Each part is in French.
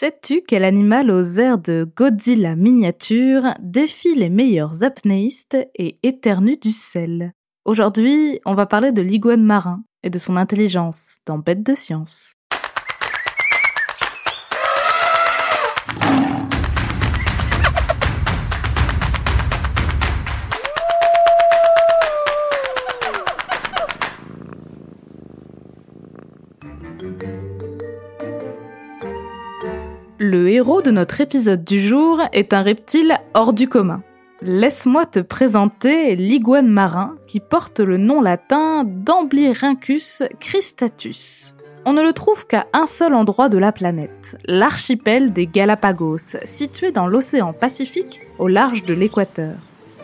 Sais-tu quel animal aux airs de Godzilla miniature défie les meilleurs apnéistes et éternue du sel? Aujourd'hui, on va parler de l'iguane marin et de son intelligence dans Bête de science. Le héros de notre épisode du jour est un reptile hors du commun. Laisse-moi te présenter l'iguane marin qui porte le nom latin d'Amblyrhynchus cristatus. On ne le trouve qu'à un seul endroit de la planète, l'archipel des Galapagos, situé dans l'océan Pacifique au large de l'équateur.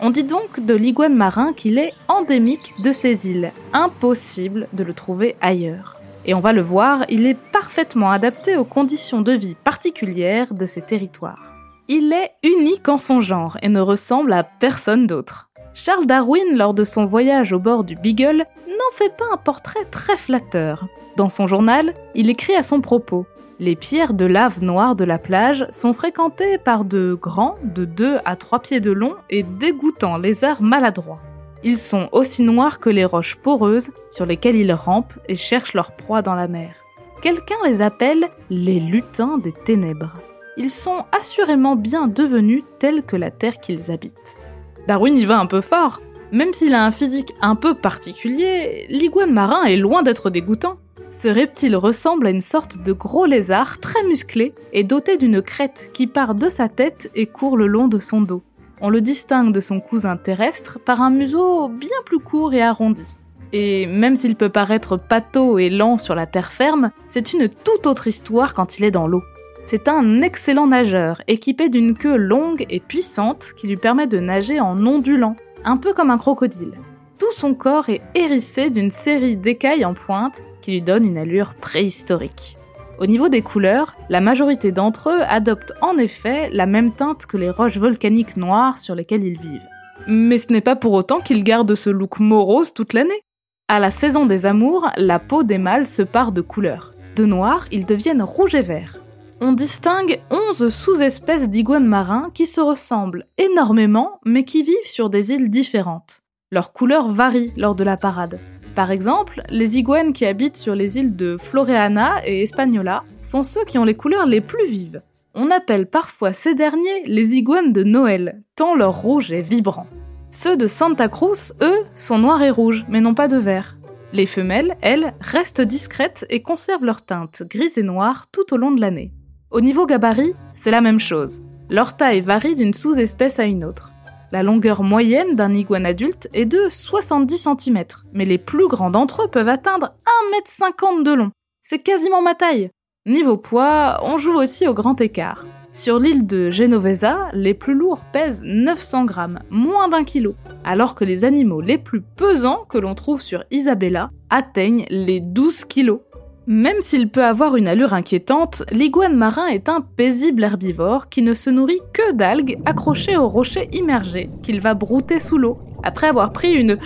On dit donc de l'iguane marin qu'il est endémique de ces îles, impossible de le trouver ailleurs. Et on va le voir, il est parfaitement adapté aux conditions de vie particulières de ces territoires. Il est unique en son genre et ne ressemble à personne d'autre. Charles Darwin, lors de son voyage au bord du Beagle, n'en fait pas un portrait très flatteur. Dans son journal, il écrit à son propos Les pierres de lave noire de la plage sont fréquentées par de grands, de 2 à 3 pieds de long et dégoûtants lézards maladroits. Ils sont aussi noirs que les roches poreuses sur lesquelles ils rampent et cherchent leur proie dans la mer. Quelqu'un les appelle les lutins des ténèbres. Ils sont assurément bien devenus tels que la terre qu'ils habitent. Darwin y va un peu fort. Même s'il a un physique un peu particulier, l'iguane marin est loin d'être dégoûtant. Ce reptile ressemble à une sorte de gros lézard très musclé et doté d'une crête qui part de sa tête et court le long de son dos. On le distingue de son cousin terrestre par un museau bien plus court et arrondi. Et même s'il peut paraître pâteau et lent sur la terre ferme, c'est une toute autre histoire quand il est dans l'eau. C'est un excellent nageur, équipé d'une queue longue et puissante qui lui permet de nager en ondulant, un peu comme un crocodile. Tout son corps est hérissé d'une série d'écailles en pointe qui lui donnent une allure préhistorique. Au niveau des couleurs, la majorité d'entre eux adoptent en effet la même teinte que les roches volcaniques noires sur lesquelles ils vivent. Mais ce n'est pas pour autant qu'ils gardent ce look morose toute l'année. À la saison des amours, la peau des mâles se part de couleurs. De noir, ils deviennent rouges et verts. On distingue 11 sous-espèces d'iguanes marins qui se ressemblent énormément mais qui vivent sur des îles différentes. Leurs couleurs varient lors de la parade. Par exemple, les iguanes qui habitent sur les îles de Floreana et Espagnola sont ceux qui ont les couleurs les plus vives. On appelle parfois ces derniers les iguanes de Noël, tant leur rouge est vibrant. Ceux de Santa Cruz, eux, sont noirs et rouges, mais non pas de vert. Les femelles, elles, restent discrètes et conservent leur teinte grise et noire tout au long de l'année. Au niveau gabarit, c'est la même chose. Leur taille varie d'une sous-espèce à une autre. La longueur moyenne d'un iguane adulte est de 70 cm, mais les plus grands d'entre eux peuvent atteindre 1m50 de long. C'est quasiment ma taille. Niveau poids, on joue aussi au grand écart. Sur l'île de Genovesa, les plus lourds pèsent 900 grammes, moins d'un kilo, alors que les animaux les plus pesants que l'on trouve sur Isabella atteignent les 12 kilos. Même s'il peut avoir une allure inquiétante, l'iguane marin est un paisible herbivore qui ne se nourrit que d'algues accrochées aux rochers immergés qu'il va brouter sous l'eau après avoir pris une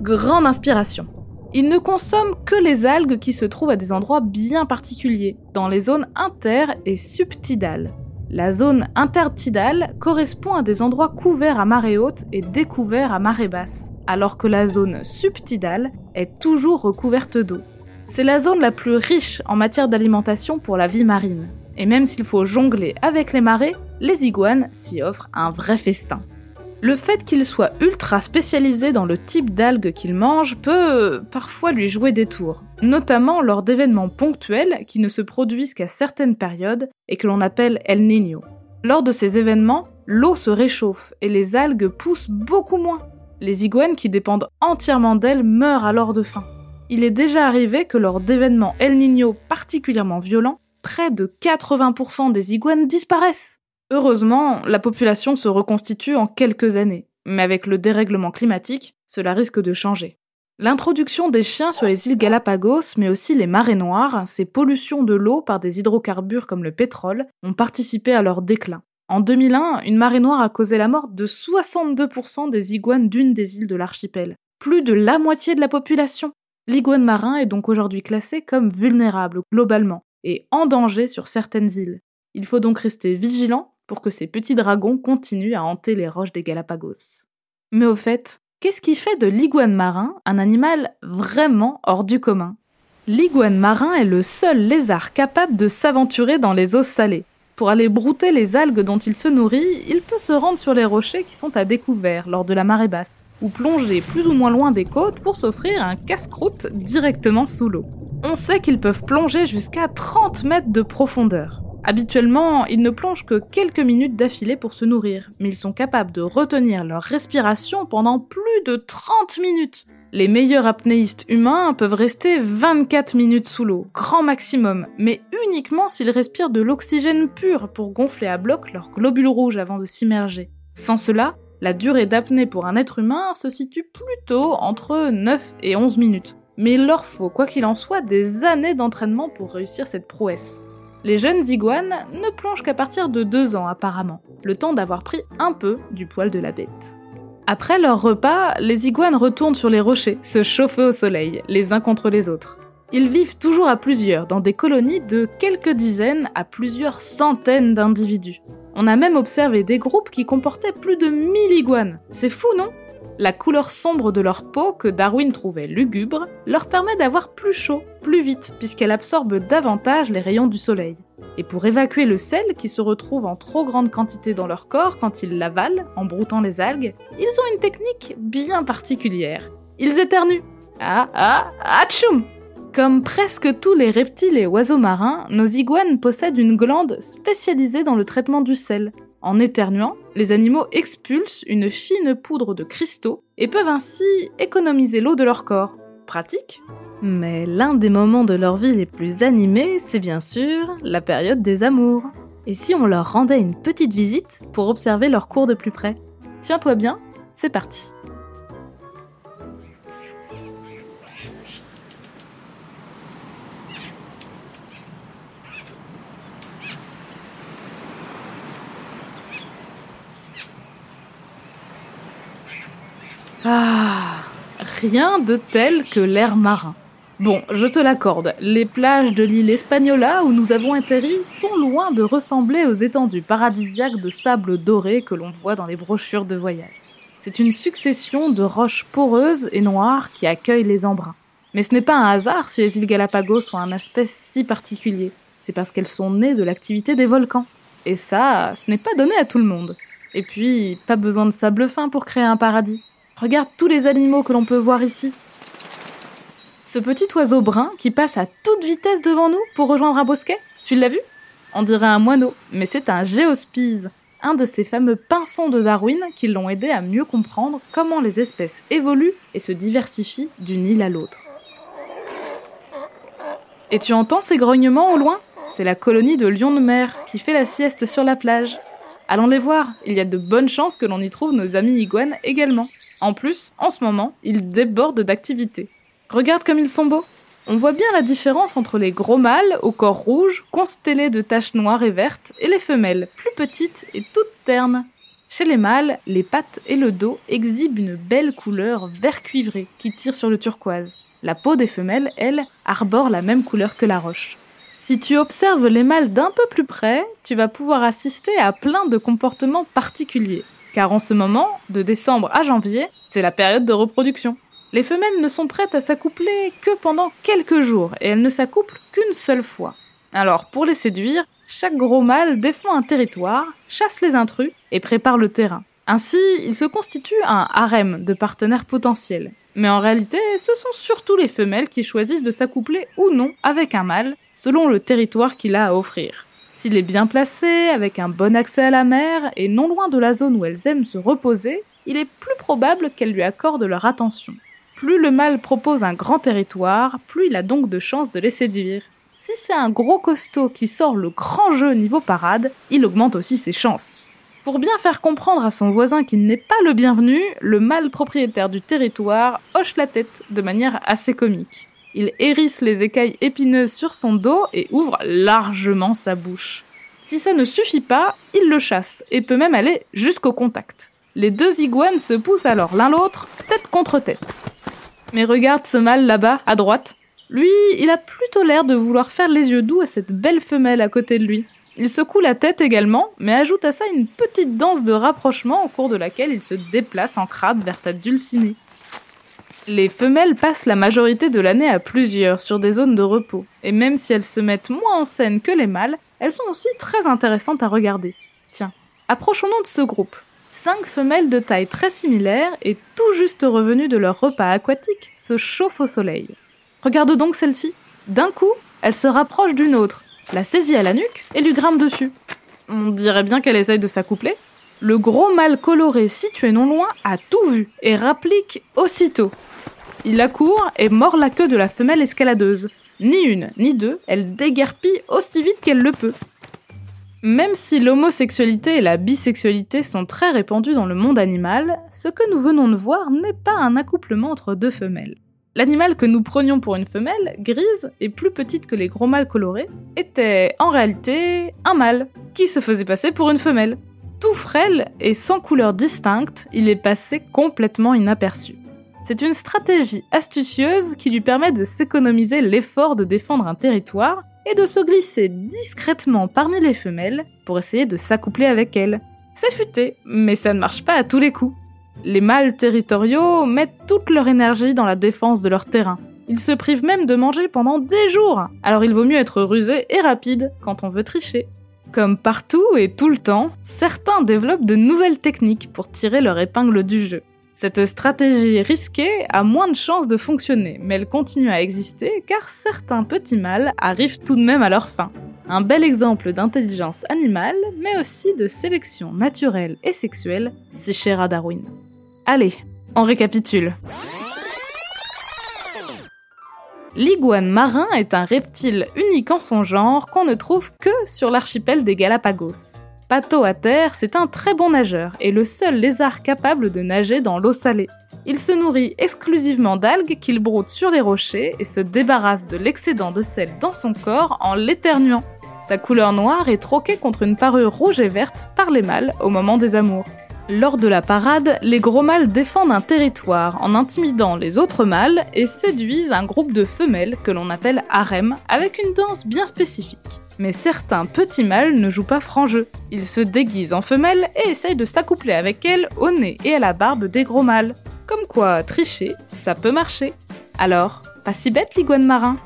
grande inspiration. Il ne consomme que les algues qui se trouvent à des endroits bien particuliers, dans les zones inter- et subtidales. La zone intertidale correspond à des endroits couverts à marée haute et découverts à marée basse, alors que la zone subtidale est toujours recouverte d'eau. C'est la zone la plus riche en matière d'alimentation pour la vie marine. Et même s'il faut jongler avec les marées, les iguanes s'y offrent un vrai festin. Le fait qu'il soit ultra spécialisé dans le type d'algues qu'il mange peut parfois lui jouer des tours, notamment lors d'événements ponctuels qui ne se produisent qu'à certaines périodes et que l'on appelle El Niño. Lors de ces événements, l'eau se réchauffe et les algues poussent beaucoup moins. Les iguanes qui dépendent entièrement d'elles meurent alors de faim. Il est déjà arrivé que lors d'événements El Niño particulièrement violents, près de 80% des iguanes disparaissent. Heureusement, la population se reconstitue en quelques années, mais avec le dérèglement climatique, cela risque de changer. L'introduction des chiens sur les îles Galapagos, mais aussi les marées noires, ces pollutions de l'eau par des hydrocarbures comme le pétrole, ont participé à leur déclin. En 2001, une marée noire a causé la mort de 62% des iguanes d'une des îles de l'archipel. Plus de la moitié de la population. L'iguane marin est donc aujourd'hui classé comme vulnérable globalement et en danger sur certaines îles. Il faut donc rester vigilant pour que ces petits dragons continuent à hanter les roches des Galapagos. Mais au fait, qu'est-ce qui fait de l'iguane marin un animal vraiment hors du commun? L'iguane marin est le seul lézard capable de s'aventurer dans les eaux salées. Pour aller brouter les algues dont il se nourrit, il peut se rendre sur les rochers qui sont à découvert lors de la marée basse, ou plonger plus ou moins loin des côtes pour s'offrir un casse-croûte directement sous l'eau. On sait qu'ils peuvent plonger jusqu'à 30 mètres de profondeur. Habituellement, ils ne plongent que quelques minutes d'affilée pour se nourrir, mais ils sont capables de retenir leur respiration pendant plus de 30 minutes. Les meilleurs apnéistes humains peuvent rester 24 minutes sous l'eau, grand maximum, mais uniquement s'ils respirent de l'oxygène pur pour gonfler à bloc leurs globules rouges avant de s'immerger. Sans cela, la durée d'apnée pour un être humain se situe plutôt entre 9 et 11 minutes. Mais il leur faut, quoi qu'il en soit, des années d'entraînement pour réussir cette prouesse. Les jeunes iguanes ne plongent qu'à partir de 2 ans apparemment, le temps d'avoir pris un peu du poil de la bête. Après leur repas, les iguanes retournent sur les rochers, se chauffer au soleil, les uns contre les autres. Ils vivent toujours à plusieurs, dans des colonies de quelques dizaines à plusieurs centaines d'individus. On a même observé des groupes qui comportaient plus de 1000 iguanes. C'est fou, non? La couleur sombre de leur peau, que Darwin trouvait lugubre, leur permet d'avoir plus chaud, plus vite, puisqu'elle absorbe davantage les rayons du soleil. Et pour évacuer le sel qui se retrouve en trop grande quantité dans leur corps quand ils l'avalent en broutant les algues, ils ont une technique bien particulière. Ils éternuent. Ah ah atchoum Comme presque tous les reptiles et oiseaux marins, nos iguanes possèdent une glande spécialisée dans le traitement du sel. En éternuant, les animaux expulsent une fine poudre de cristaux et peuvent ainsi économiser l'eau de leur corps. Pratique mais l'un des moments de leur vie les plus animés, c'est bien sûr la période des amours. Et si on leur rendait une petite visite pour observer leur cours de plus près? Tiens-toi bien, c'est parti. Ah, rien de tel que l'air marin. Bon, je te l'accorde, les plages de l'île Espagnola où nous avons atterri sont loin de ressembler aux étendues paradisiaques de sable doré que l'on voit dans les brochures de voyage. C'est une succession de roches poreuses et noires qui accueillent les embruns. Mais ce n'est pas un hasard si les îles Galapagos ont un aspect si particulier. C'est parce qu'elles sont nées de l'activité des volcans. Et ça, ce n'est pas donné à tout le monde. Et puis, pas besoin de sable fin pour créer un paradis. Regarde tous les animaux que l'on peut voir ici. Ce petit oiseau brun qui passe à toute vitesse devant nous pour rejoindre un bosquet, tu l'as vu? On dirait un moineau, mais c'est un géospise, un de ces fameux pinsons de Darwin qui l'ont aidé à mieux comprendre comment les espèces évoluent et se diversifient d'une île à l'autre. Et tu entends ces grognements au loin? C'est la colonie de lions de mer qui fait la sieste sur la plage. Allons les voir, il y a de bonnes chances que l'on y trouve nos amis iguanes également. En plus, en ce moment, ils débordent d'activités. Regarde comme ils sont beaux. On voit bien la différence entre les gros mâles au corps rouge, constellés de taches noires et vertes, et les femelles, plus petites et toutes ternes. Chez les mâles, les pattes et le dos exhibent une belle couleur vert cuivré qui tire sur le turquoise. La peau des femelles, elle, arbore la même couleur que la roche. Si tu observes les mâles d'un peu plus près, tu vas pouvoir assister à plein de comportements particuliers. Car en ce moment, de décembre à janvier, c'est la période de reproduction. Les femelles ne sont prêtes à s'accoupler que pendant quelques jours et elles ne s'accouplent qu'une seule fois. Alors, pour les séduire, chaque gros mâle défend un territoire, chasse les intrus et prépare le terrain. Ainsi, il se constitue un harem de partenaires potentiels. Mais en réalité, ce sont surtout les femelles qui choisissent de s'accoupler ou non avec un mâle, selon le territoire qu'il a à offrir. S'il est bien placé, avec un bon accès à la mer, et non loin de la zone où elles aiment se reposer, il est plus probable qu'elles lui accordent leur attention. Plus le mâle propose un grand territoire, plus il a donc de chances de les séduire. Si c'est un gros costaud qui sort le grand jeu niveau parade, il augmente aussi ses chances. Pour bien faire comprendre à son voisin qu'il n'est pas le bienvenu, le mâle propriétaire du territoire hoche la tête de manière assez comique. Il hérisse les écailles épineuses sur son dos et ouvre largement sa bouche. Si ça ne suffit pas, il le chasse et peut même aller jusqu'au contact. Les deux iguanes se poussent alors l'un l'autre, tête contre tête. Mais regarde ce mâle là-bas, à droite. Lui, il a plutôt l'air de vouloir faire les yeux doux à cette belle femelle à côté de lui. Il secoue la tête également, mais ajoute à ça une petite danse de rapprochement au cours de laquelle il se déplace en crabe vers sa dulcinée. Les femelles passent la majorité de l'année à plusieurs sur des zones de repos, et même si elles se mettent moins en scène que les mâles, elles sont aussi très intéressantes à regarder. Tiens, approchons-nous de ce groupe. Cinq femelles de taille très similaire et tout juste revenues de leur repas aquatique se chauffent au soleil. Regarde donc celle-ci. D'un coup, elle se rapproche d'une autre, la saisit à la nuque et lui grimpe dessus. On dirait bien qu'elle essaye de s'accoupler. Le gros mâle coloré situé non loin a tout vu et rapplique aussitôt. Il accourt et mord la queue de la femelle escaladeuse. Ni une, ni deux, elle déguerpit aussi vite qu'elle le peut. Même si l'homosexualité et la bisexualité sont très répandues dans le monde animal, ce que nous venons de voir n'est pas un accouplement entre deux femelles. L'animal que nous prenions pour une femelle, grise et plus petite que les gros mâles colorés, était en réalité un mâle, qui se faisait passer pour une femelle. Tout frêle et sans couleur distincte, il est passé complètement inaperçu. C'est une stratégie astucieuse qui lui permet de s'économiser l'effort de défendre un territoire et de se glisser discrètement parmi les femelles pour essayer de s'accoupler avec elles. C'est futé, mais ça ne marche pas à tous les coups. Les mâles territoriaux mettent toute leur énergie dans la défense de leur terrain. Ils se privent même de manger pendant des jours, alors il vaut mieux être rusé et rapide quand on veut tricher. Comme partout et tout le temps, certains développent de nouvelles techniques pour tirer leur épingle du jeu. Cette stratégie risquée a moins de chances de fonctionner, mais elle continue à exister car certains petits mâles arrivent tout de même à leur fin. Un bel exemple d'intelligence animale, mais aussi de sélection naturelle et sexuelle, si cher à Darwin. Allez, on récapitule. L'iguane marin est un reptile unique en son genre qu'on ne trouve que sur l'archipel des Galapagos. Pato à terre, c'est un très bon nageur et le seul lézard capable de nager dans l'eau salée. Il se nourrit exclusivement d'algues qu'il broute sur les rochers et se débarrasse de l'excédent de sel dans son corps en l'éternuant. Sa couleur noire est troquée contre une parure rouge et verte par les mâles au moment des amours. Lors de la parade, les gros mâles défendent un territoire en intimidant les autres mâles et séduisent un groupe de femelles que l'on appelle harem avec une danse bien spécifique. Mais certains petits mâles ne jouent pas franc jeu. Ils se déguisent en femelles et essayent de s'accoupler avec elles au nez et à la barbe des gros mâles. Comme quoi, tricher, ça peut marcher. Alors, pas si bête l'iguane marin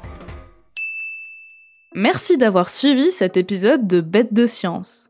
Merci d'avoir suivi cet épisode de Bête de Science.